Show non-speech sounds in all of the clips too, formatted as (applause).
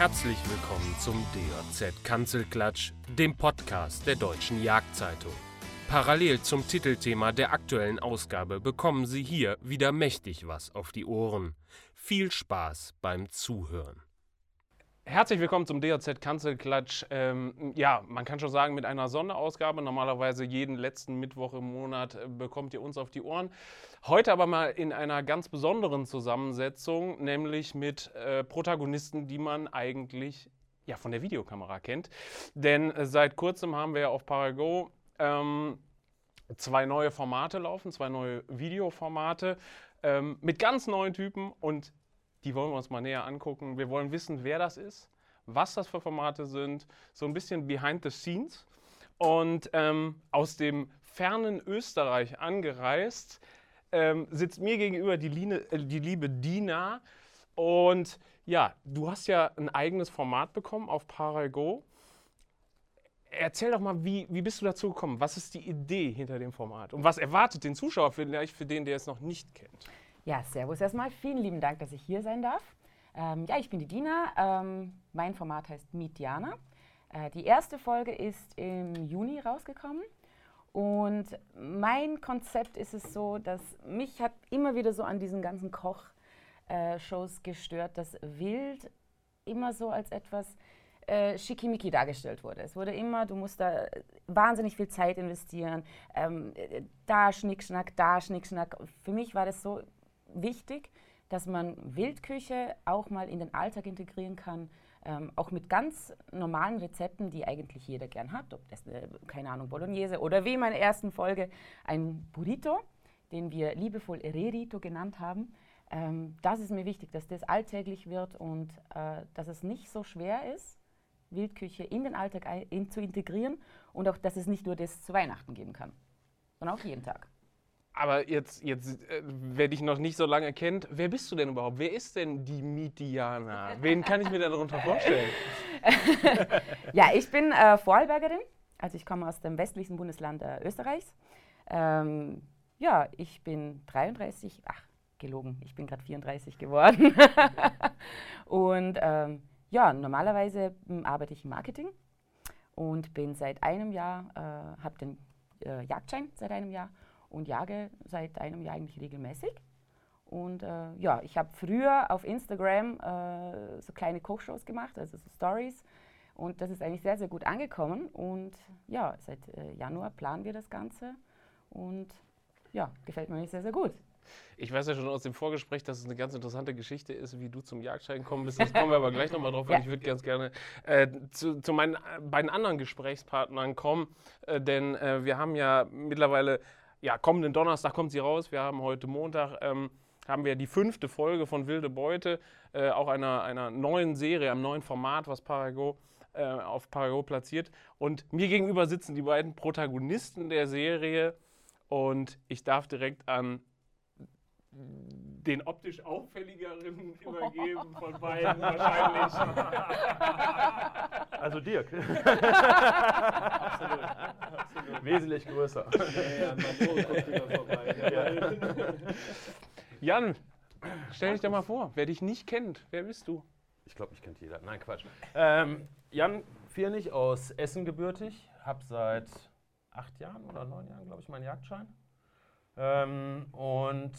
Herzlich willkommen zum DJZ Kanzelklatsch, dem Podcast der Deutschen Jagdzeitung. Parallel zum Titelthema der aktuellen Ausgabe bekommen Sie hier wieder mächtig was auf die Ohren. Viel Spaß beim Zuhören. Herzlich willkommen zum DJZ Kanzelklatsch. Ähm, ja, man kann schon sagen, mit einer Sonderausgabe. Normalerweise jeden letzten Mittwoch im Monat äh, bekommt ihr uns auf die Ohren. Heute aber mal in einer ganz besonderen Zusammensetzung, nämlich mit äh, Protagonisten, die man eigentlich ja, von der Videokamera kennt. Denn äh, seit kurzem haben wir auf Parago ähm, zwei neue Formate laufen, zwei neue Videoformate ähm, mit ganz neuen Typen und die wollen wir uns mal näher angucken. Wir wollen wissen, wer das ist, was das für Formate sind, so ein bisschen behind the scenes. Und ähm, aus dem fernen Österreich angereist ähm, sitzt mir gegenüber die, Line, äh, die liebe Dina. Und ja, du hast ja ein eigenes Format bekommen auf Parago. Erzähl doch mal, wie, wie bist du dazu gekommen? Was ist die Idee hinter dem Format? Und was erwartet den Zuschauer vielleicht für den, der es noch nicht kennt? Ja, servus erstmal. Vielen lieben Dank, dass ich hier sein darf. Ähm, ja, ich bin die Dina. Ähm, mein Format heißt Meet Diana. Äh, die erste Folge ist im Juni rausgekommen. Und mein Konzept ist es so, dass mich hat immer wieder so an diesen ganzen Kochshows äh, gestört, dass Wild immer so als etwas äh, schickimicki dargestellt wurde. Es wurde immer, du musst da wahnsinnig viel Zeit investieren, ähm, äh, da Schnickschnack, da Schnickschnack. Für mich war das so, wichtig, dass man Wildküche auch mal in den Alltag integrieren kann, ähm, auch mit ganz normalen Rezepten, die eigentlich jeder gern hat, ob das, äh, keine Ahnung, Bolognese oder wie in meiner ersten Folge ein Burrito, den wir liebevoll Rerito genannt haben. Ähm, das ist mir wichtig, dass das alltäglich wird und äh, dass es nicht so schwer ist, Wildküche in den Alltag in, zu integrieren und auch, dass es nicht nur das zu Weihnachten geben kann, sondern auch jeden Tag. Aber jetzt, jetzt äh, wer dich noch nicht so lange kennt, wer bist du denn überhaupt? Wer ist denn die Midiana? Wen kann ich mir darunter vorstellen? (laughs) ja, ich bin äh, Vorarlbergerin. Also ich komme aus dem westlichsten Bundesland äh, Österreichs. Ähm, ja, ich bin 33, ach, gelogen, ich bin gerade 34 geworden. (laughs) und ähm, ja, normalerweise hm, arbeite ich im Marketing und bin seit einem Jahr, äh, habe den äh, Jagdschein seit einem Jahr und jage seit einem Jahr eigentlich regelmäßig. Und äh, ja, ich habe früher auf Instagram äh, so kleine Kochshows gemacht, also so Stories. Und das ist eigentlich sehr, sehr gut angekommen. Und ja, seit äh, Januar planen wir das Ganze. Und ja, gefällt mir sehr, sehr gut. Ich weiß ja schon aus dem Vorgespräch, dass es eine ganz interessante Geschichte ist, wie du zum Jagdschein gekommen bist. Das kommen wir aber gleich nochmal drauf, weil ja. ich würde ganz gerne äh, zu, zu, meinen beiden anderen Gesprächspartnern kommen. Äh, denn äh, wir haben ja mittlerweile ja, kommenden Donnerstag kommt sie raus. Wir haben heute Montag, ähm, haben wir die fünfte Folge von Wilde Beute, äh, auch einer, einer neuen Serie, einem neuen Format, was Parago äh, auf Parago platziert. Und mir gegenüber sitzen die beiden Protagonisten der Serie und ich darf direkt an den optisch auffälligeren übergeben von beiden wahrscheinlich. Also Dirk. (laughs) absolut, absolut. Wesentlich größer. Ja, ja, Jan, stell dich doch mal vor, wer dich nicht kennt, wer bist du? Ich glaube, ich kennt jeder. Nein, Quatsch. Ähm, Jan Viernig aus Essen gebürtig, habe seit acht Jahren oder neun Jahren, glaube ich, meinen Jagdschein. Ähm, und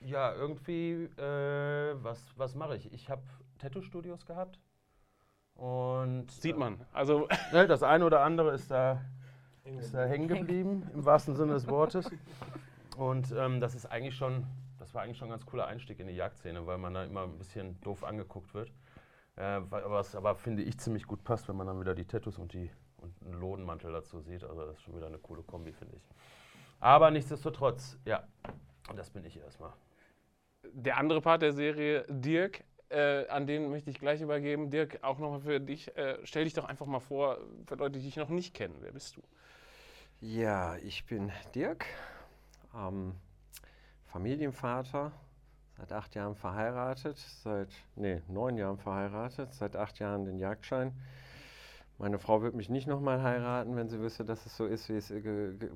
ja, irgendwie, äh, was, was mache ich? Ich habe Tattoo-Studios gehabt. Und Sieht man. Also (laughs) ne, das eine oder andere ist da, ist da hängen geblieben, im wahrsten Sinne des Wortes. Und ähm, das ist eigentlich schon, das war eigentlich schon ein ganz cooler Einstieg in die Jagdszene, weil man da immer ein bisschen doof angeguckt wird. Äh, was aber, finde ich, ziemlich gut passt, wenn man dann wieder die Tattoos und, die, und einen Lodenmantel dazu sieht. Also das ist schon wieder eine coole Kombi, finde ich. Aber nichtsdestotrotz, ja, das bin ich erstmal der andere Part der Serie, Dirk, äh, an den möchte ich gleich übergeben. Dirk, auch nochmal für dich. Äh, stell dich doch einfach mal vor, für Leute, die dich noch nicht kennen. Wer bist du? Ja, ich bin Dirk, ähm, Familienvater, seit acht Jahren verheiratet, seit, nee, neun Jahren verheiratet, seit acht Jahren den Jagdschein. Meine Frau wird mich nicht nochmal heiraten, wenn sie wüsste, dass es so ist, wie es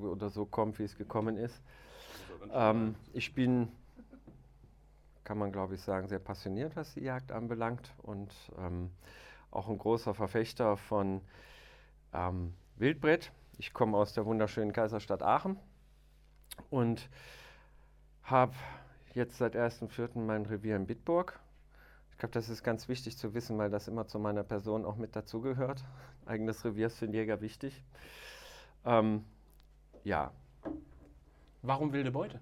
oder so kommt, wie es gekommen ist. Ähm, ich bin kann man glaube ich sagen, sehr passioniert, was die Jagd anbelangt und ähm, auch ein großer Verfechter von ähm, Wildbrett. Ich komme aus der wunderschönen Kaiserstadt Aachen und habe jetzt seit 1.4. mein Revier in Bitburg. Ich glaube, das ist ganz wichtig zu wissen, weil das immer zu meiner Person auch mit dazugehört. (laughs) Eigenes Revier ist für den Jäger wichtig. Ähm, ja. Warum wilde Beute?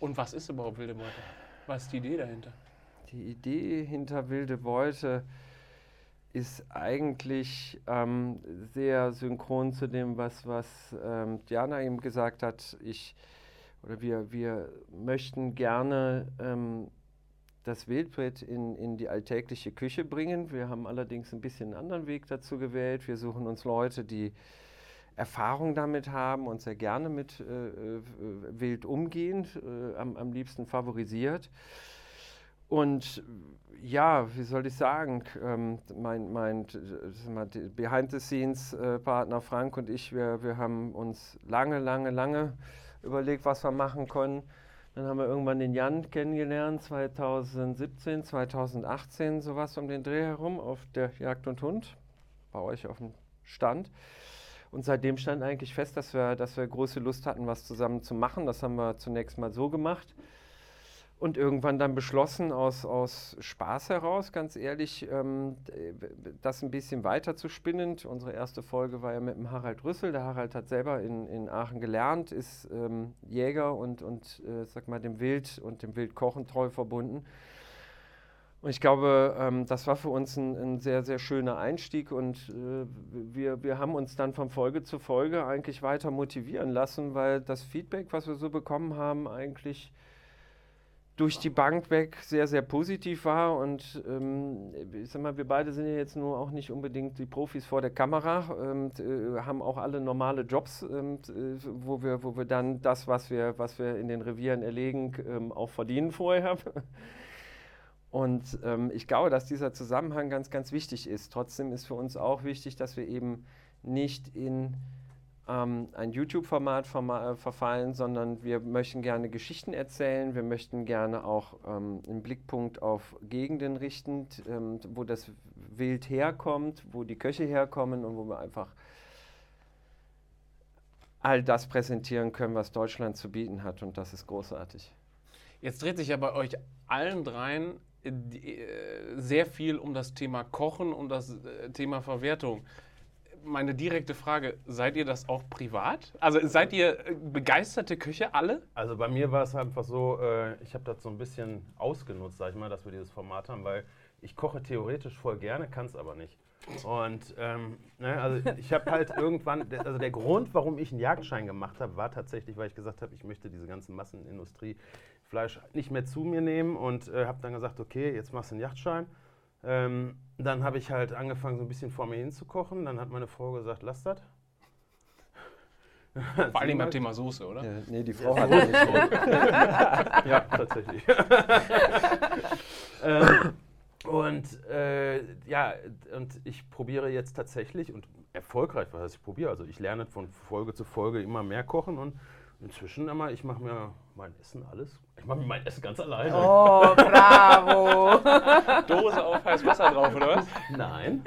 Und was ist überhaupt wilde Beute? Was ist die Idee dahinter? Die Idee hinter wilde Beute ist eigentlich ähm, sehr synchron zu dem, was, was ähm, Diana eben gesagt hat. Ich, oder wir, wir möchten gerne ähm, das Wildbret in, in die alltägliche Küche bringen. Wir haben allerdings ein bisschen einen anderen Weg dazu gewählt. Wir suchen uns Leute, die Erfahrung damit haben und sehr gerne mit äh, äh, Wild umgehen, äh, am, am liebsten favorisiert. Und ja, wie soll ich sagen, ähm, mein, mein Behind-the-Scenes-Partner Frank und ich, wir, wir haben uns lange, lange, lange überlegt, was wir machen können. Dann haben wir irgendwann den Jan kennengelernt, 2017, 2018, sowas um den Dreh herum auf der Jagd und Hund, bei euch auf dem Stand. Und seitdem stand eigentlich fest, dass wir, dass wir große Lust hatten, was zusammen zu machen. Das haben wir zunächst mal so gemacht und irgendwann dann beschlossen, aus, aus Spaß heraus, ganz ehrlich, ähm, das ein bisschen weiter zu spinnen. Unsere erste Folge war ja mit dem Harald Rüssel. Der Harald hat selber in, in Aachen gelernt, ist ähm, Jäger und, und äh, sag mal, dem Wild und dem Wildkochen treu verbunden. Und ich glaube, ähm, das war für uns ein, ein, sehr, sehr schöner Einstieg und äh, wir, wir haben uns dann von Folge zu Folge eigentlich weiter motivieren lassen, weil das Feedback, was wir so bekommen haben, eigentlich durch die Bank weg sehr, sehr positiv war. Und ähm, ich sag mal, wir beide sind ja jetzt nur auch nicht unbedingt die Profis vor der Kamera, ähm, äh, haben auch alle normale Jobs, ähm, äh, wo, wir, wo wir dann das, was wir, was wir in den Revieren erlegen, ähm, auch verdienen vorher. Und ähm, ich glaube, dass dieser Zusammenhang ganz, ganz wichtig ist. Trotzdem ist für uns auch wichtig, dass wir eben nicht in ähm, ein YouTube-Format äh, verfallen, sondern wir möchten gerne Geschichten erzählen. Wir möchten gerne auch ähm, einen Blickpunkt auf Gegenden richten, ähm, wo das Wild herkommt, wo die Köche herkommen und wo wir einfach all das präsentieren können, was Deutschland zu bieten hat. Und das ist großartig. Jetzt dreht sich ja bei euch allen dreien sehr viel um das Thema Kochen, um das äh, Thema Verwertung meine direkte Frage, seid ihr das auch privat? Also seid ihr äh, begeisterte Köche alle? Also bei mir war es einfach so, äh, ich habe das so ein bisschen ausgenutzt, sag ich mal, dass wir dieses Format haben, weil ich koche theoretisch voll gerne, kann es aber nicht. Und ähm, ne, also ich habe halt (laughs) irgendwann, also der Grund, warum ich einen Jagdschein gemacht habe, war tatsächlich, weil ich gesagt habe, ich möchte diese ganze Massenindustrie Fleisch nicht mehr zu mir nehmen und äh, habe dann gesagt, okay, jetzt machst du einen Jagdschein. Ähm, dann habe ich halt angefangen, so ein bisschen vor mir hinzukochen. Dann hat meine Frau gesagt, lass das. (laughs) Vor allem beim Thema Soße, oder? Ja, nee, die Frau hat nicht. (laughs) ja, tatsächlich. (laughs) ähm, und äh, ja, und ich probiere jetzt tatsächlich und erfolgreich, was heißt ich probiere, also ich lerne von Folge zu Folge immer mehr kochen und inzwischen immer, ich mache mir mein Essen alles. Ich mache mir mein Essen ganz alleine. Oh, bravo! (laughs) Dose auf heißes Wasser drauf, oder was? Nein,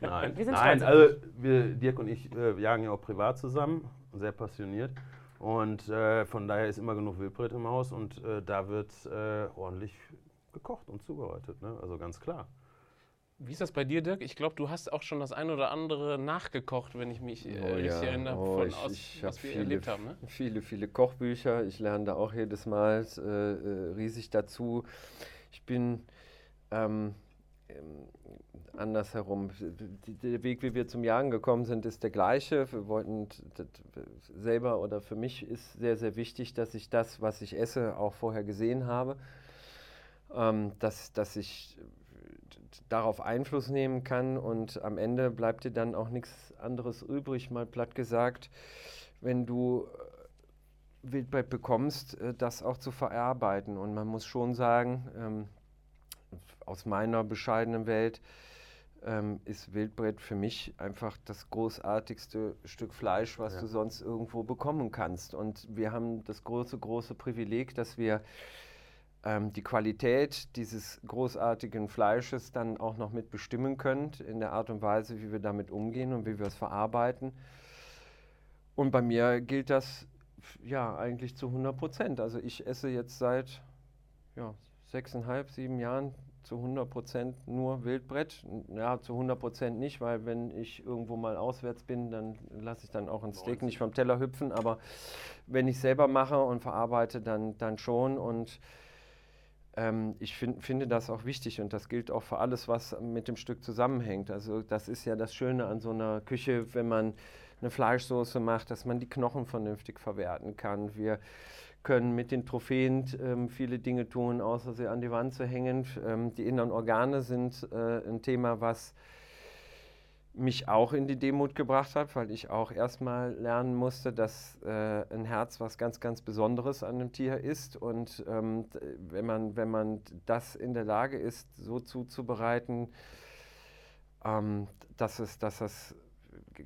nein. Wir sind nein, also wir, Dirk und ich äh, jagen ja auch privat zusammen, sehr passioniert. Und äh, von daher ist immer genug Wildbret im Haus und äh, da wird äh, ordentlich gekocht und zubereitet, ne? also ganz klar. Wie ist das bei dir, Dirk? Ich glaube, du hast auch schon das ein oder andere nachgekocht, wenn ich mich äh, oh, ja. erinnere, oh, von ich, aus, ich was wir viele, erlebt haben. Ne? Viele, viele Kochbücher. Ich lerne da auch jedes Mal äh, äh, riesig dazu. Ich bin ähm, ähm, andersherum. Der Weg, wie wir zum Jagen gekommen sind, ist der gleiche. Wir wollten selber oder für mich ist sehr, sehr wichtig, dass ich das, was ich esse, auch vorher gesehen habe. Ähm, dass, dass ich darauf Einfluss nehmen kann und am Ende bleibt dir dann auch nichts anderes übrig, mal platt gesagt, wenn du äh, Wildbret bekommst, äh, das auch zu verarbeiten. Und man muss schon sagen, ähm, aus meiner bescheidenen Welt ähm, ist Wildbret für mich einfach das großartigste Stück Fleisch, was ja. du sonst irgendwo bekommen kannst. Und wir haben das große, große Privileg, dass wir ähm, die Qualität dieses großartigen Fleisches dann auch noch mitbestimmen könnt in der Art und Weise, wie wir damit umgehen und wie wir es verarbeiten. Und bei mir gilt das ja eigentlich zu 100 Prozent. Also ich esse jetzt seit ja, sechseinhalb, sieben Jahren zu 100 Prozent nur Wildbrett. Ja, zu 100 Prozent nicht, weil wenn ich irgendwo mal auswärts bin, dann lasse ich dann auch ein Steak nicht vom Teller hüpfen. Aber wenn ich selber mache und verarbeite, dann, dann schon. Und ähm, ich find, finde das auch wichtig und das gilt auch für alles, was mit dem Stück zusammenhängt. Also das ist ja das Schöne an so einer Küche, wenn man eine Fleischsoße macht, dass man die Knochen vernünftig verwerten kann. Wir können mit den Trophäen ähm, viele Dinge tun, außer sie an die Wand zu hängen. Ähm, die inneren Organe sind äh, ein Thema, was mich auch in die Demut gebracht hat, weil ich auch erstmal lernen musste, dass äh, ein Herz was ganz, ganz Besonderes an einem Tier ist. Und ähm, wenn, man, wenn man das in der Lage ist, so zuzubereiten, ähm, dass, es, dass es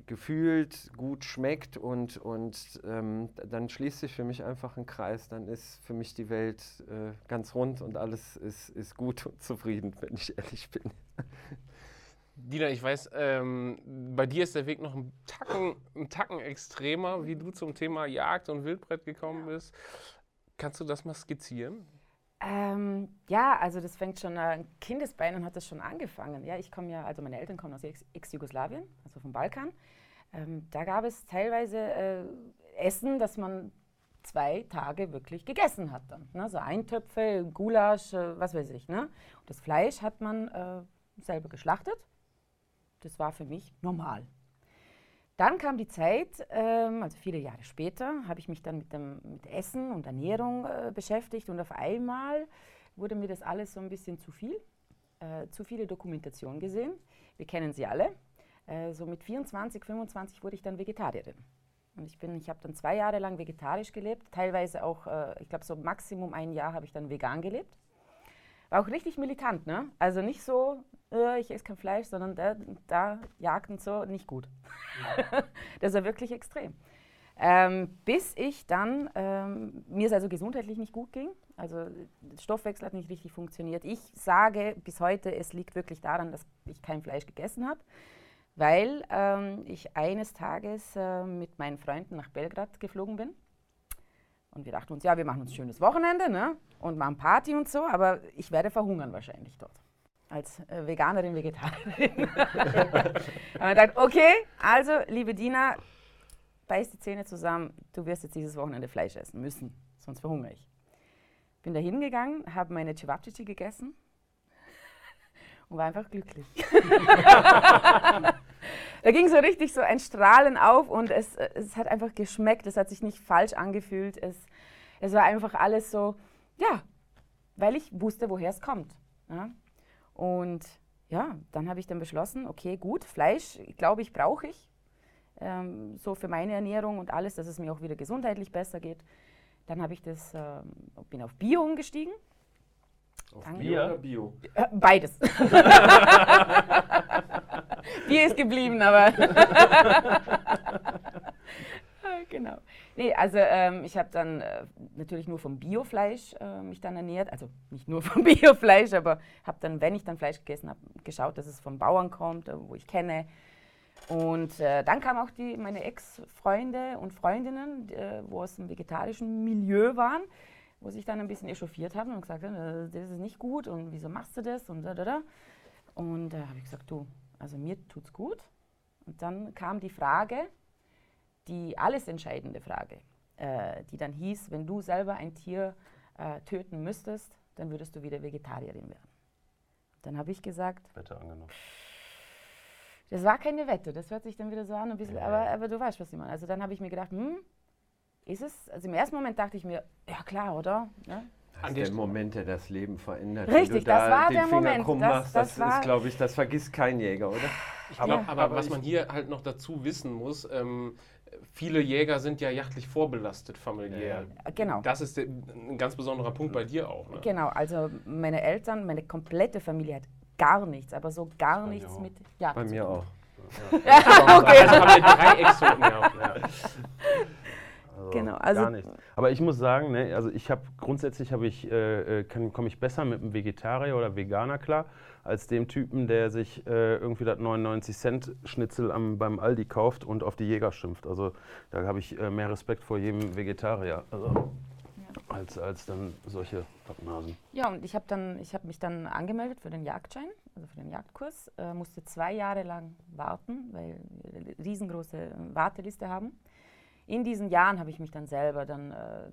gefühlt gut schmeckt und, und ähm, dann schließt sich für mich einfach ein Kreis. Dann ist für mich die Welt äh, ganz rund und alles ist, ist gut und zufrieden, wenn ich ehrlich bin. (laughs) Dina, ich weiß, ähm, bei dir ist der Weg noch ein Tacken, ein Tacken extremer, wie du zum Thema Jagd und Wildbrett gekommen bist. Kannst du das mal skizzieren? Ähm, ja, also das fängt schon an Kindesbeinen hat das schon angefangen. Ja, ich komme ja, also meine Eltern kommen aus Ex-Jugoslawien, also vom Balkan. Ähm, da gab es teilweise äh, Essen, das man zwei Tage wirklich gegessen hat dann. Ne? So Eintöpfe, Gulasch, äh, was weiß ich. Ne? Und das Fleisch hat man äh, selber geschlachtet. Das war für mich normal. Dann kam die Zeit, ähm, also viele Jahre später, habe ich mich dann mit, dem, mit Essen und Ernährung äh, beschäftigt und auf einmal wurde mir das alles so ein bisschen zu viel, äh, zu viele Dokumentation gesehen. Wir kennen sie alle. Äh, so mit 24, 25 wurde ich dann Vegetarierin. Und ich, ich habe dann zwei Jahre lang vegetarisch gelebt, teilweise auch, ich glaube so Maximum ein Jahr habe ich dann vegan gelebt. War auch richtig militant, ne? Also nicht so, äh, ich esse kein Fleisch, sondern da, da jagt und so, nicht gut. Ja. (laughs) das war wirklich extrem. Ähm, bis ich dann, ähm, mir es also gesundheitlich nicht gut ging, also der Stoffwechsel hat nicht richtig funktioniert. Ich sage bis heute, es liegt wirklich daran, dass ich kein Fleisch gegessen habe, weil ähm, ich eines Tages äh, mit meinen Freunden nach Belgrad geflogen bin. Und wir dachten uns, ja, wir machen uns ein schönes Wochenende ne? und machen Party und so, aber ich werde verhungern wahrscheinlich dort als äh, Veganerin, Vegetarierin. (laughs) und man dachte, okay, also liebe Dina, beiß die Zähne zusammen, du wirst jetzt dieses Wochenende Fleisch essen müssen, sonst verhungere ich. Bin da hingegangen, habe meine Cevapcici gegessen und war einfach glücklich. (laughs) da ging so richtig so ein Strahlen auf und es, es hat einfach geschmeckt, es hat sich nicht falsch angefühlt, es, es war einfach alles so, ja, weil ich wusste, woher es kommt. Ja? Und ja, dann habe ich dann beschlossen, okay, gut, Fleisch, glaube ich, brauche ich. Ähm, so für meine Ernährung und alles, dass es mir auch wieder gesundheitlich besser geht. Dann habe ich das, ähm, bin auf Bio umgestiegen. Auf. Bio oder Bio? Äh, beides. (laughs) (laughs) Bier ist geblieben, aber. (laughs) genau. Nee, also ähm, ich habe dann äh, natürlich nur vom Biofleisch äh, mich dann ernährt. Also nicht nur (laughs) vom Biofleisch, aber habe dann, wenn ich dann Fleisch gegessen habe, geschaut, dass es vom Bauern kommt, äh, wo ich kenne. Und äh, dann kamen auch die, meine Ex-Freunde und Freundinnen, äh, wo aus dem vegetarischen Milieu waren, wo sich dann ein bisschen echauffiert haben und gesagt haben, äh, das ist nicht gut und wieso machst du das und da, da, da. Und da habe ich gesagt, du, also mir tut's gut. Und dann kam die Frage, die alles entscheidende Frage, äh, die dann hieß, wenn du selber ein Tier äh, töten müsstest, dann würdest du wieder Vegetarierin werden. Dann habe ich gesagt, Wette angenommen. Das war keine Wette, das hört sich dann wieder so an, ein bisschen, ja. aber, aber du weißt, was ich meine. Also dann habe ich mir gedacht, hm, ist es? Also im ersten Moment dachte ich mir, ja klar, oder? Ja? Das ist der Moment, der das Leben verändert. Richtig, da das war der Finger Moment. Krumm das, machst, das, das ist, glaube ich, das vergisst kein Jäger, oder? Aber, ja. aber, aber was man hier halt noch dazu wissen muss, ähm, viele Jäger sind ja jachtlich vorbelastet familiär. Ja. Genau. Das ist ein ganz besonderer Punkt bei dir auch. Ne? Genau, also meine Eltern, meine komplette Familie hat gar nichts, aber so gar nichts mit Jagd Bei mir auch. Ja. ja, (laughs) okay. Also haben wir drei Exoten gehabt. Ja. Also Genau, also- gar nichts. Aber ich muss sagen, ne, also ich habe grundsätzlich habe ich äh, äh, komme ich besser mit einem Vegetarier oder Veganer klar, als dem Typen, der sich äh, irgendwie das 99 Cent Schnitzel am, beim Aldi kauft und auf die Jäger schimpft. Also da habe ich äh, mehr Respekt vor jedem Vegetarier. Also, als, als dann solche Pappnasen. Ja, und ich habe dann, ich habe mich dann angemeldet für den Jagdschein, also für den Jagdkurs, äh, musste zwei Jahre lang warten, weil wir eine riesengroße Warteliste haben. In diesen Jahren habe ich mich dann selber dann äh,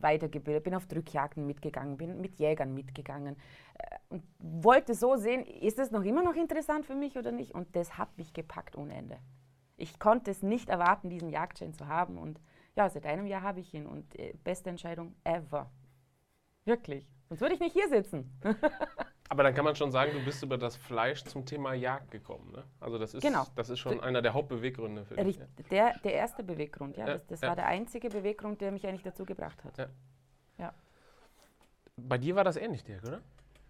weitergebildet, bin auf Drückjagden mitgegangen, bin mit Jägern mitgegangen äh, und wollte so sehen, ist es noch immer noch interessant für mich oder nicht? Und das hat mich gepackt ohne Ende. Ich konnte es nicht erwarten, diesen Jagdschein zu haben und ja, seit einem Jahr habe ich ihn und äh, beste Entscheidung ever. Wirklich. Sonst würde ich nicht hier sitzen. (laughs) Aber dann kann man schon sagen, du bist über das Fleisch zum Thema Jagd gekommen. Ne? Also das ist, Genau. das ist schon einer der Hauptbeweggründe für dich. Der, der erste Beweggrund, ja. Ja, Das, das ja. war der einzige Beweggrund, der mich eigentlich dazu gebracht hat. Ja. Bei dir war das ähnlich, Dirk, oder?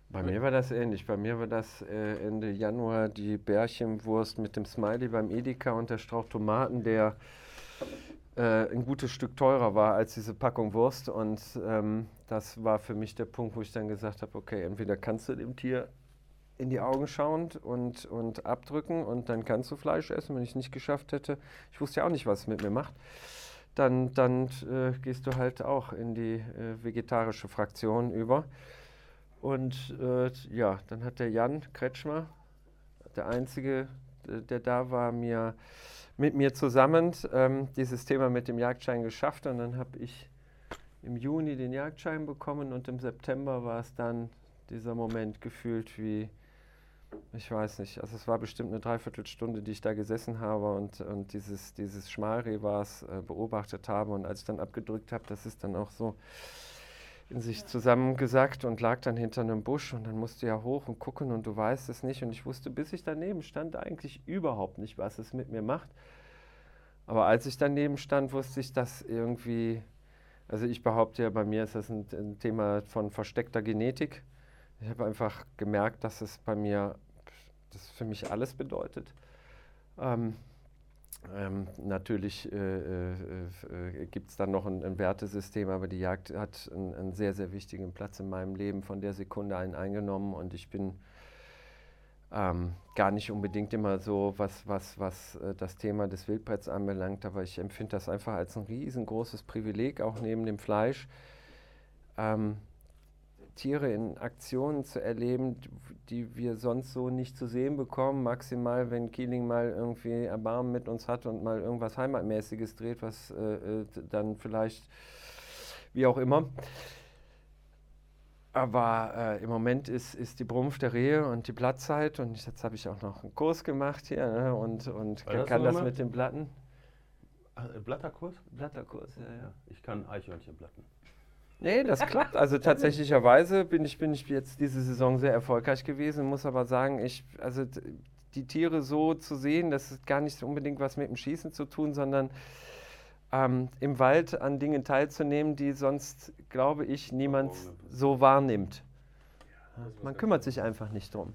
Bei mir war das ähnlich. Bei mir war das äh, Ende Januar die Bärchenwurst mit dem Smiley beim Edeka und der Strauch Tomaten, der äh, ein gutes Stück teurer war als diese Packung Wurst. Und ähm, das war für mich der Punkt, wo ich dann gesagt habe, okay, entweder kannst du dem Tier in die Augen schauen und, und abdrücken und dann kannst du Fleisch essen, wenn ich es nicht geschafft hätte. Ich wusste ja auch nicht, was es mit mir macht. Dann, dann äh, gehst du halt auch in die äh, vegetarische Fraktion über. Und äh, ja, dann hat der Jan Kretschmer, der Einzige, der da war, mir, mit mir zusammen ähm, dieses Thema mit dem Jagdschein geschafft. Und dann habe ich im Juni den Jagdschein bekommen und im September war es dann dieser Moment gefühlt wie, ich weiß nicht, also es war bestimmt eine Dreiviertelstunde, die ich da gesessen habe und, und dieses, dieses Schmalrehwas äh, beobachtet habe. Und als ich dann abgedrückt habe, das ist dann auch so in sich zusammengesackt und lag dann hinter einem Busch und dann musste ja hoch und gucken und du weißt es nicht. Und ich wusste, bis ich daneben stand, eigentlich überhaupt nicht, was es mit mir macht. Aber als ich daneben stand, wusste ich, dass irgendwie, also ich behaupte ja, bei mir ist das ein, ein Thema von versteckter Genetik. Ich habe einfach gemerkt, dass es bei mir, das für mich alles bedeutet. Ähm, ähm, natürlich äh, äh, äh, gibt es dann noch ein, ein Wertesystem, aber die Jagd hat einen, einen sehr, sehr wichtigen Platz in meinem Leben von der Sekunde ein eingenommen und ich bin ähm, gar nicht unbedingt immer so, was, was, was äh, das Thema des Wildbretts anbelangt, aber ich empfinde das einfach als ein riesengroßes Privileg, auch neben dem Fleisch. Ähm, Tiere in Aktionen zu erleben, die wir sonst so nicht zu sehen bekommen. Maximal, wenn Keeling mal irgendwie Erbarmen mit uns hat und mal irgendwas Heimatmäßiges dreht, was äh, äh, dann vielleicht, wie auch immer. Aber äh, im Moment ist, ist die Brumpf der Rehe und die Blattzeit und jetzt habe ich auch noch einen Kurs gemacht hier ne, und, und kann, das kann das mit den Blatten. Ah, äh, Blatterkurs? Blatterkurs, ja, ja. Ich kann Eichhörnchenblatten. Nee, das klappt. Also tatsächlicherweise bin ich, bin ich jetzt diese Saison sehr erfolgreich gewesen, muss aber sagen, ich, also die Tiere so zu sehen, das ist gar nicht unbedingt was mit dem Schießen zu tun, sondern ähm, im Wald an Dingen teilzunehmen, die sonst, glaube ich, niemand so wahrnimmt. Man kümmert sich einfach nicht drum.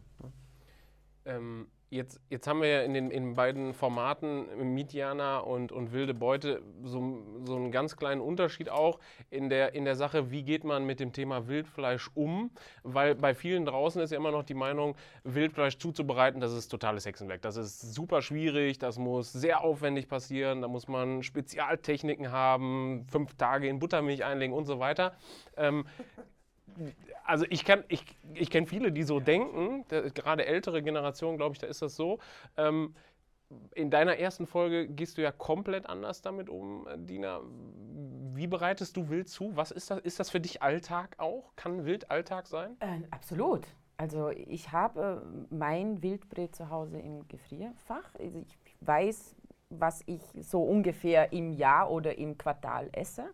Ähm, jetzt, jetzt haben wir ja in den in beiden Formaten Mietjana und, und Wilde Beute so, so einen ganz kleinen Unterschied auch in der, in der Sache, wie geht man mit dem Thema Wildfleisch um? Weil bei vielen draußen ist ja immer noch die Meinung, Wildfleisch zuzubereiten, das ist totales Hexenwerk. Das ist super schwierig, das muss sehr aufwendig passieren, da muss man Spezialtechniken haben, fünf Tage in Buttermilch einlegen und so weiter. Ähm, also ich, kann, ich, ich kenne viele, die so denken, da, gerade ältere Generationen, glaube ich, da ist das so. Ähm, in deiner ersten Folge gehst du ja komplett anders damit um, Dina. Wie bereitest du Wild zu? Was ist das? Ist das für dich Alltag auch? Kann Wild Alltag sein? Äh, absolut. Also ich habe äh, mein Wildbret zu Hause im Gefrierfach. Also ich weiß, was ich so ungefähr im Jahr oder im Quartal esse.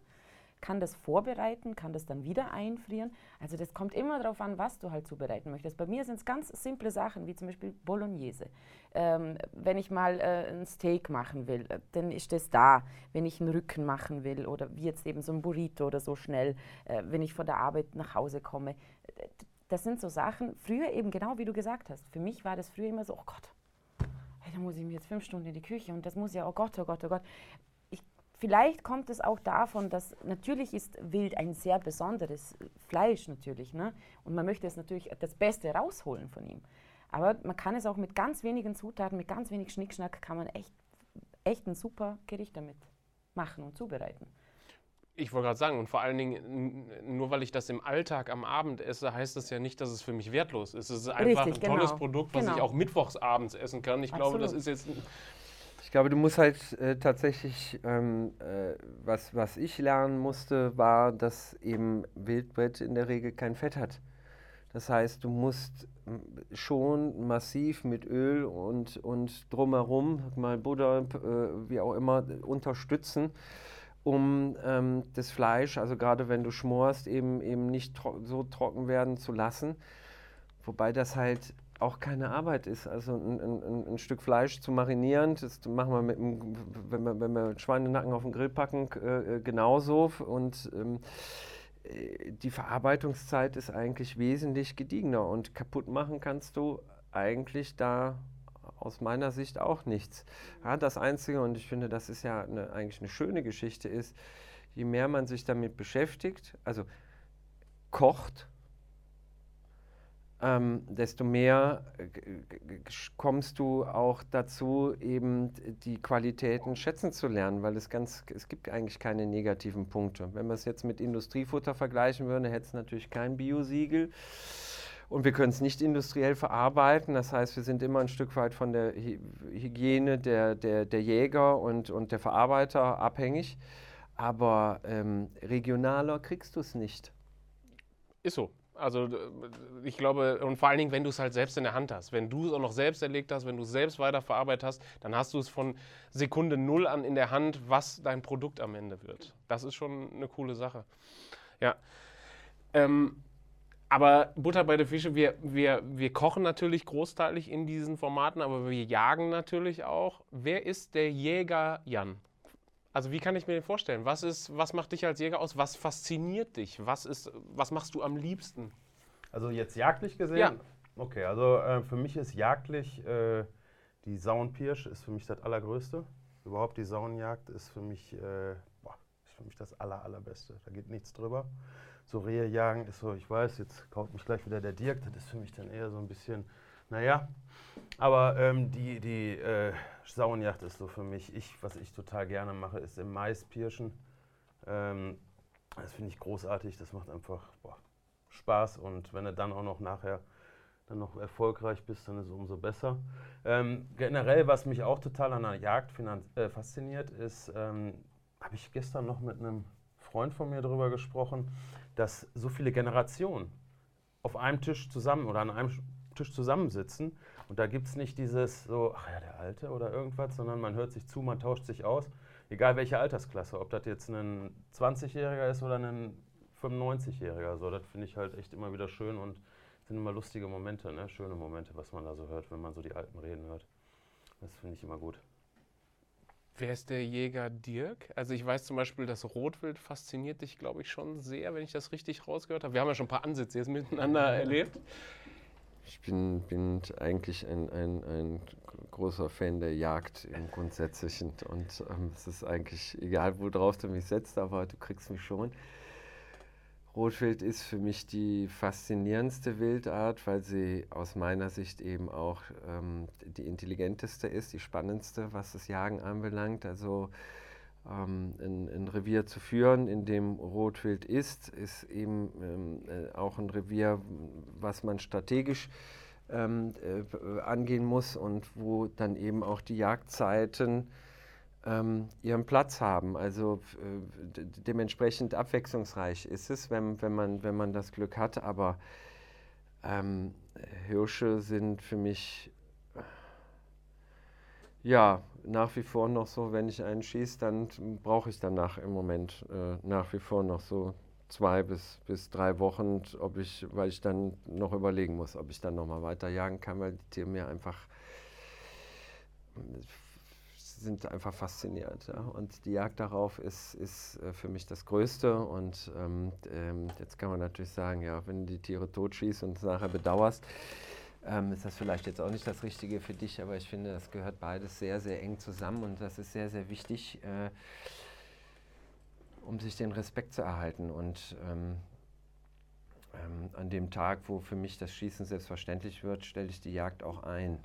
Kann das vorbereiten, kann das dann wieder einfrieren. Also das kommt immer darauf an, was du halt zubereiten möchtest. Bei mir sind es ganz simple Sachen, wie zum Beispiel Bolognese. Ähm, wenn ich mal äh, ein Steak machen will, äh, dann ist das da. Wenn ich einen Rücken machen will oder wie jetzt eben so ein Burrito oder so schnell, äh, wenn ich von der Arbeit nach Hause komme. Das sind so Sachen, früher eben genau wie du gesagt hast. Für mich war das früher immer so, oh Gott, da muss ich mir jetzt fünf Stunden in die Küche und das muss ja, oh Gott, oh Gott, oh Gott. Ich vielleicht kommt es auch davon, dass natürlich ist Wild ein sehr besonderes Fleisch natürlich. Ne? Und man möchte es natürlich das Beste rausholen von ihm. Aber man kann es auch mit ganz wenigen Zutaten, mit ganz wenig Schnickschnack, kann man echt, echt ein super Gericht damit machen und zubereiten. Ich wollte gerade sagen, und vor allen Dingen, nur weil ich das im Alltag am Abend esse, heißt das ja nicht, dass es für mich wertlos ist. Es ist einfach Richtig, ein tolles genau. Produkt, was Genau. ich auch mittwochs abends essen kann. Ich glaube, das Absolut. ist jetzt. Ich glaube, du musst halt äh, tatsächlich, ähm, äh, was, was ich lernen musste, war, dass eben Wildbret in der Regel kein Fett hat. Das heißt, du musst schon massiv mit Öl und, und drumherum, mal Butter, äh, wie auch immer, unterstützen, um ähm, das Fleisch, also gerade wenn du schmorst, eben, eben nicht tro so trocken werden zu lassen. Wobei das halt auch keine Arbeit ist. Also ein, ein, ein- Stück Fleisch zu marinieren, das machen wir mit dem, wenn wir, wenn wir Schweinenacken auf den Grill packen, äh, genauso. Und ähm, äh, die Verarbeitungszeit ist eigentlich wesentlich gediegener und kaputt machen kannst du eigentlich da aus meiner Sicht auch nichts. Ja, das Einzige, und ich finde, das ist ja eine, eigentlich eine schöne Geschichte, ist, je mehr man sich damit beschäftigt, also kocht, ähm, desto mehr äh, kommst du auch dazu, eben die Qualitäten schätzen zu lernen, weil es ganz, es gibt eigentlich keine negativen Punkte. Wenn wir es jetzt mit Industriefutter vergleichen würden, hätte es natürlich kein Biosiegel. Und wir können es nicht industriell verarbeiten. Das heißt, wir sind immer ein Stück weit von der Hy- Hygiene der, der, der Jäger und, und der Verarbeiter abhängig. Aber ähm, regionaler kriegst du es nicht. Ist so. Also äh, ich glaube, und vor allen Dingen, wenn du es halt selbst in der Hand hast, wenn du es auch noch selbst erlegt hast, wenn du es selbst weiterverarbeitet hast, dann hast du es von Sekunde null an in der Hand, was dein Produkt am Ende wird. Das ist schon eine coole Sache. Ja. Ähm, aber Butter bei der Fische, wir, wir, wir kochen natürlich großteilig in diesen Formaten, aber wir jagen natürlich auch. Wer ist der Jäger Jan? Also wie kann ich mir den vorstellen? Was, ist, was macht dich als Jäger aus? Was fasziniert dich? Was, ist, was machst du am liebsten? Also jetzt jagdlich gesehen? Ja. Okay, also äh, für mich ist jagdlich äh, die Sauenpirsch ist für mich das Allergrößte. Überhaupt die Saunenjagd ist für mich, äh, boah, ist für mich das Aller, Allerbeste. Da geht nichts drüber. So Rehe jagen ist so, ich weiß, jetzt kaut mich gleich wieder der Dirk, das ist für mich dann eher so ein bisschen, naja. Aber ähm, die, die Sauenjagd ist so für mich, ich, was ich total gerne mache, ist im Mais pirschen. Ähm, das finde ich großartig, das macht einfach boah, Spaß und wenn du dann auch noch nachher dann noch erfolgreich bist, dann ist es umso besser. Ähm, generell, was mich auch total an der Jagd äh, fasziniert, ist, ähm, habe ich gestern noch mit einem Freund von mir darüber gesprochen, dass so viele Generationen auf einem Tisch zusammen oder an einem Sch- Tisch zusammensitzen und da gibt es nicht dieses so, ach ja, der Alte oder irgendwas, sondern man hört sich zu, man tauscht sich aus, egal welche Altersklasse, ob das jetzt ein 20-Jähriger ist oder ein 95-Jähriger. So, das finde ich halt echt immer wieder schön und sind immer lustige Momente, ne? schöne Momente, was man da so hört, wenn man so die alten Reden hört. Das finde ich immer gut. Wer ist der Jäger Dirk? Also ich weiß zum Beispiel, das Rotwild fasziniert dich, glaube ich, schon sehr, wenn ich das richtig rausgehört habe. Wir haben ja schon ein paar Ansätze jetzt miteinander (laughs) erlebt. Ich bin, bin eigentlich ein, ein, ein großer Fan der Jagd im Grundsätzlichen. Und ähm, es ist eigentlich egal, worauf du mich setzt, aber du kriegst mich schon. Rotwild ist für mich die faszinierendste Wildart, weil sie aus meiner Sicht eben auch ähm, die intelligenteste ist, die spannendste, was das Jagen anbelangt. Also ähm, ein, ein Revier zu führen, in dem Rotwild ist, ist eben ähm, äh, auch ein Revier, was man strategisch ähm, äh, angehen muss und wo dann eben auch die Jagdzeiten ähm, ihren Platz haben. Also äh, de- dementsprechend abwechslungsreich ist es, wenn, wenn, man, wenn man das Glück hat. Aber ähm, Hirsche sind für mich ja nach wie vor noch so, wenn ich einen schieße, dann brauche ich danach im Moment äh, nach wie vor noch so zwei bis, bis drei Wochen, ob ich, weil ich dann noch überlegen muss, ob ich dann nochmal weiterjagen kann, weil die Tiere mir einfach sind einfach fasziniert. Ja? Und die Jagd darauf ist, ist äh, für mich das Größte. Und ähm, ähm, jetzt kann man natürlich sagen, ja, wenn die Tiere totschießt und nachher bedauerst, ähm, ist das vielleicht jetzt auch nicht das Richtige für dich, aber ich finde, das gehört beides sehr, sehr eng zusammen und das ist sehr, sehr wichtig. Äh, um sich den Respekt zu erhalten. Und ähm, ähm, an dem Tag, wo für mich das Schießen selbstverständlich wird, stelle ich die Jagd auch ein.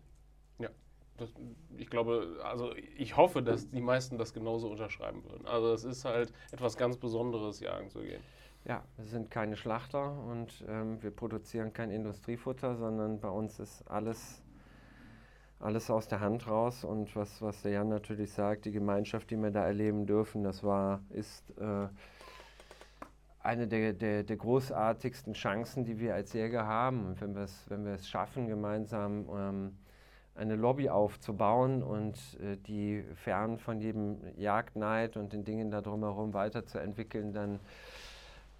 Ja, das, ich glaube, also ich hoffe, dass die meisten das genauso unterschreiben würden. Also es ist halt etwas ganz Besonderes, jagen zu gehen. Ja, wir sind keine Schlachter und ähm, wir produzieren kein Industriefutter, sondern bei uns ist alles, alles aus der Hand raus. Und was, was der Jan natürlich sagt, die Gemeinschaft, die wir da erleben dürfen, das war, ist äh, eine der, der, der, großartigsten Chancen, die wir als Jäger haben. Und wenn wir es, wenn schaffen, gemeinsam ähm, eine Lobby aufzubauen und äh, die fern von jedem Jagdneid und den Dingen da drumherum weiterzuentwickeln, dann,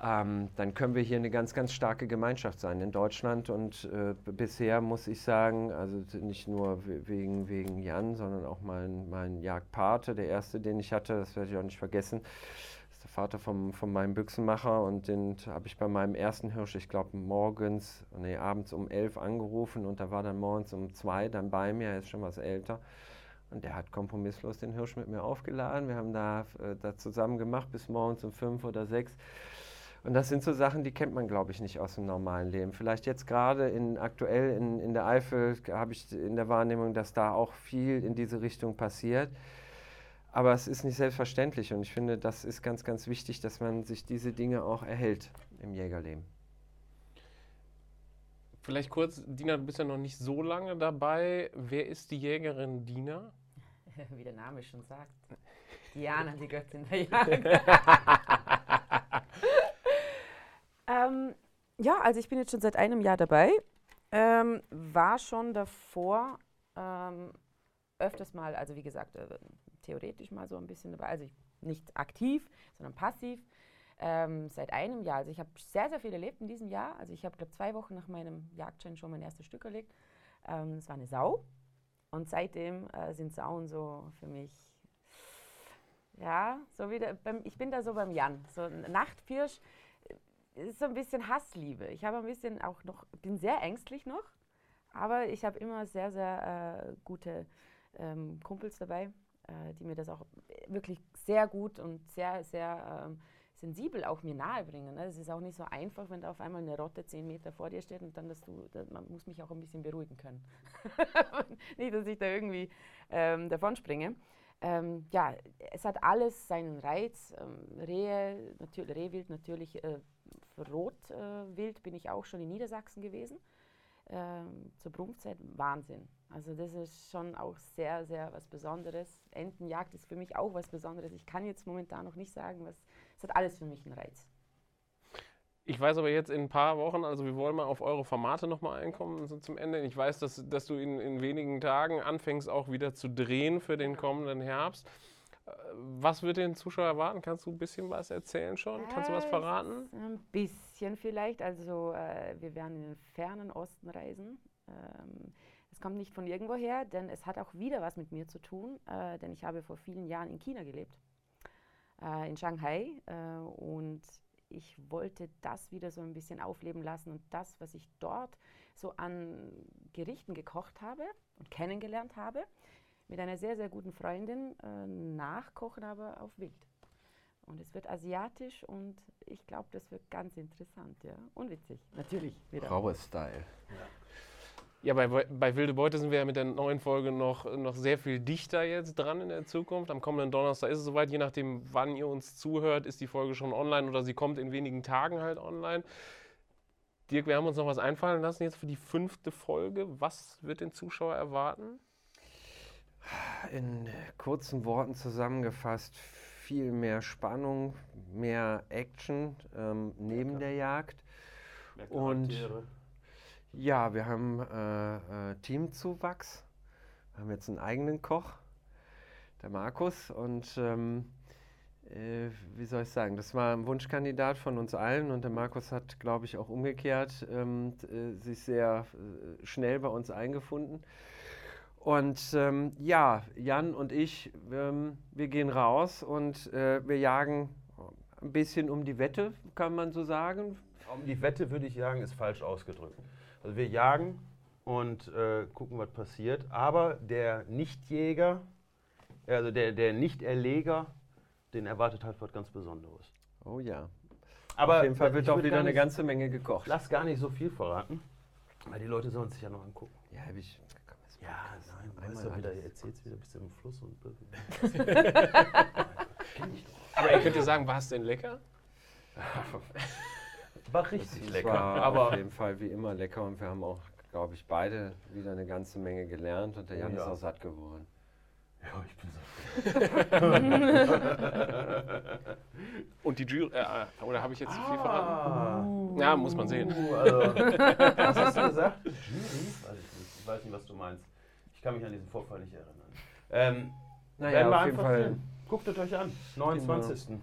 ähm, dann können wir hier eine ganz, ganz starke Gemeinschaft sein in Deutschland. Und äh, bisher muss ich sagen, also nicht nur wegen, wegen Jan, sondern auch mein, mein Jagdpate, der erste, den ich hatte, das werde ich auch nicht vergessen, der Vater vom, von meinem Büchsenmacher und den habe ich bei meinem ersten Hirsch, ich glaube morgens, nee, abends um elf angerufen und da war dann morgens um zwei dann bei mir, er ist schon was älter. Und der hat kompromisslos den Hirsch mit mir aufgeladen. Wir haben da, äh, da zusammen gemacht bis morgens um fünf oder sechs. Und das sind so Sachen, die kennt man, glaube ich, nicht aus dem normalen Leben. Vielleicht jetzt gerade in, aktuell in, in der Eifel habe ich in der Wahrnehmung, dass da auch viel in diese Richtung passiert. Aber es ist nicht selbstverständlich und ich finde, das ist ganz, ganz wichtig, dass man sich diese Dinge auch erhält im Jägerleben. Vielleicht kurz, Dina, du bist ja noch nicht so lange dabei. Wer ist die Jägerin Dina? (laughs) Wie der Name schon sagt. Diana, die Göttin der Jagd. (laughs) ähm, ja, also ich bin jetzt schon seit einem Jahr dabei. Ähm, war schon davor ähm, öfters mal, also wie gesagt, äh, theoretisch mal so ein bisschen dabei. Also ich, nicht aktiv, sondern passiv. Ähm, seit einem Jahr. Also ich habe sehr, sehr viel erlebt in diesem Jahr. Also ich habe, glaube zwei Wochen nach meinem Jagdschein schon mein erstes Stück erlegt. Ähm, es war eine Sau. Und seitdem äh, sind Sauen so für mich, ja, so wieder, beim, ich bin da so beim Jan. So Nachtpirsch äh, ist so ein bisschen Hassliebe. Ich habe ein bisschen auch noch, bin sehr ängstlich noch, aber ich habe immer sehr, sehr äh, gute ähm, Kumpels dabei, äh, die mir das auch wirklich sehr gut und sehr, sehr ähm, sensibel auch mir nahebringen. Ne? Es ist auch nicht so einfach, wenn da auf einmal eine Rotte zehn Meter vor dir steht und dann, dass du, dass man muss mich auch ein bisschen beruhigen können. (laughs) nicht, dass ich da irgendwie ähm, davon springe. Ähm, ja, es hat alles seinen Reiz. Ähm, Rehe, natürlich, Rehwild natürlich, äh, Rotwild äh, bin ich auch schon in Niedersachsen gewesen. Ähm, zur Brumpfzeit Wahnsinn. Also das ist schon auch sehr, sehr was Besonderes. Entenjagd ist für mich auch was Besonderes. Ich kann jetzt momentan noch nicht sagen, was. Es hat alles für mich einen Reiz. Ich weiß aber jetzt in ein paar Wochen, also wir wollen mal auf eure Formate nochmal einkommen so zum Ende. Ich weiß, dass, dass du in, in wenigen Tagen anfängst auch wieder zu drehen für den kommenden Herbst. Äh, was wird den Zuschauer erwarten? Kannst du ein bisschen was erzählen schon? Kannst du was verraten? Ein bisschen vielleicht. Also äh, wir werden in den fernen Osten reisen. Ähm, es kommt nicht von irgendwoher, denn es hat auch wieder was mit mir zu tun, äh, denn ich habe vor vielen Jahren in China gelebt, äh, in Shanghai. Äh, und ich wollte das wieder so ein bisschen aufleben lassen und das, was ich dort so an Gerichten gekocht habe und kennengelernt habe, mit einer sehr, sehr guten Freundin äh, nachkochen, aber auf Wild. Und es wird asiatisch und ich glaube, das wird ganz interessant, ja. Und witzig, natürlich. Raue Style. Ja. Ja, bei, bei Wilde Beute sind wir ja mit der neuen Folge noch, noch sehr viel dichter jetzt dran in der Zukunft. Am kommenden Donnerstag ist es soweit. Je nachdem, wann ihr uns zuhört, ist die Folge schon online oder sie kommt in wenigen Tagen halt online. Dirk, wir haben uns noch was einfallen lassen jetzt für die fünfte Folge. Was wird den Zuschauer erwarten? In kurzen Worten zusammengefasst, viel mehr Spannung, mehr Action ähm, neben der Jagd. Mehr und ja, wir haben äh, äh, Teamzuwachs. Wir haben jetzt einen eigenen Koch, der Markus. Und ähm, äh, wie soll ich sagen, das war ein Wunschkandidat von uns allen. Und der Markus hat, glaube ich, auch umgekehrt ähm, äh, sich sehr äh, schnell bei uns eingefunden. Und ähm, ja, Jan und ich, ähm, wir gehen raus und äh, wir jagen ein bisschen um die Wette, kann man so sagen. Um die Wette würde ich sagen, ist falsch ausgedrückt. Also wir jagen und äh, gucken, was passiert. Aber der Nichtjäger, also der, der Nichterleger, den erwartet halt was ganz Besonderes. Oh ja. Aber Auf jeden Fall wird ich auch würd wieder eine ganze Menge gekocht. Lass gar nicht so viel verraten, weil die Leute sollen es sich ja noch angucken. Ja, hab ich. komm, jetzt Ja, nein, einmal weißt du wieder, ihr erzählt wieder, bist du im Fluss und. (laughs) Aber ihr könnt ja sagen, war es denn lecker? (laughs) War richtig Es lecker. war aber auf jeden (laughs) Fall wie immer lecker und wir haben auch, glaube ich, beide wieder eine ganze Menge gelernt und der Jan ist ja. auch satt geworden. ja, ich bin (laughs) Und die Jury, äh, oder habe ich jetzt zu viel verraten? Ah. Ja, muss man sehen. Uh, also, (laughs) was hast du gesagt? Jury? Weiß ich. Ich weiß nicht, was du meinst. Ich kann mich an diesen Vorfall nicht erinnern. Ähm, Naja, auf jeden Fall sehen. Guckt es euch an. 29.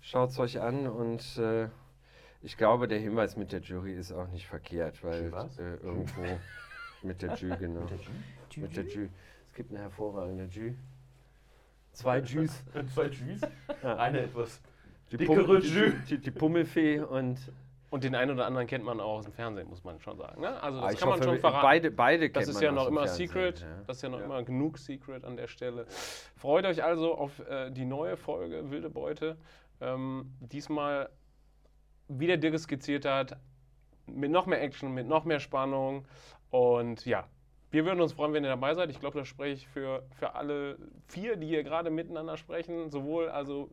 schaut es euch an und äh, ich glaube, der Hinweis mit der Jury ist auch nicht verkehrt, weil Was? äh, irgendwo (laughs) mit der Jury, genau. Mit der Jury. Es gibt eine hervorragende Jury. Zwei Jus. (laughs) Zwei Jus? Ja. Eine etwas. Die, Dickere Pummel- Jus. die, die, Pummelfee und Und den einen oder anderen kennt man auch aus dem Fernsehen, muss man schon sagen. Ne? Also das Ah, kann man hoffe, schon wir- verraten. Beide, beide Das ist man ja noch immer Fernsehen, Secret. ja. Das ist ja noch Ja. immer genug Secret an der Stelle. Freut euch also auf äh, die neue Folge Wilde Beute. Ähm, diesmal, wie der Dirk es skizziert hat, mit noch mehr Action, mit noch mehr Spannung. Und ja, wir würden uns freuen, wenn ihr dabei seid. Ich glaube, das spreche ich für, für alle vier, die hier gerade miteinander sprechen. Sowohl also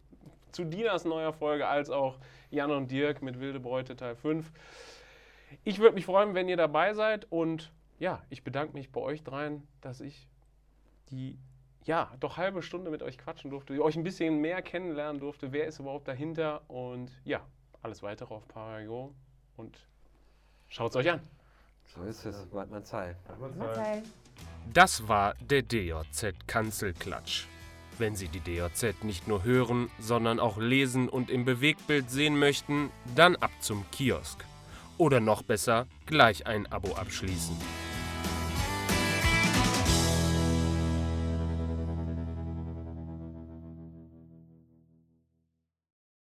zu Dinas neuer Folge als auch Jan und Dirk mit Wilde Beute Teil 5. Ich würde mich freuen, wenn ihr dabei seid und ja, ich bedanke mich bei euch dreien, dass ich die ja, doch halbe Stunde mit euch quatschen durfte, euch ein bisschen mehr kennenlernen durfte, wer ist überhaupt dahinter und ja, alles weitere auf Parago und schaut es euch an. So ist es. Wart mal Zeit. Das war der DJZ Kanzelklatsch. Wenn Sie die DJZ nicht nur hören, sondern auch lesen und im Bewegtbild sehen möchten, dann ab zum Kiosk. Oder noch besser, gleich ein Abo abschließen.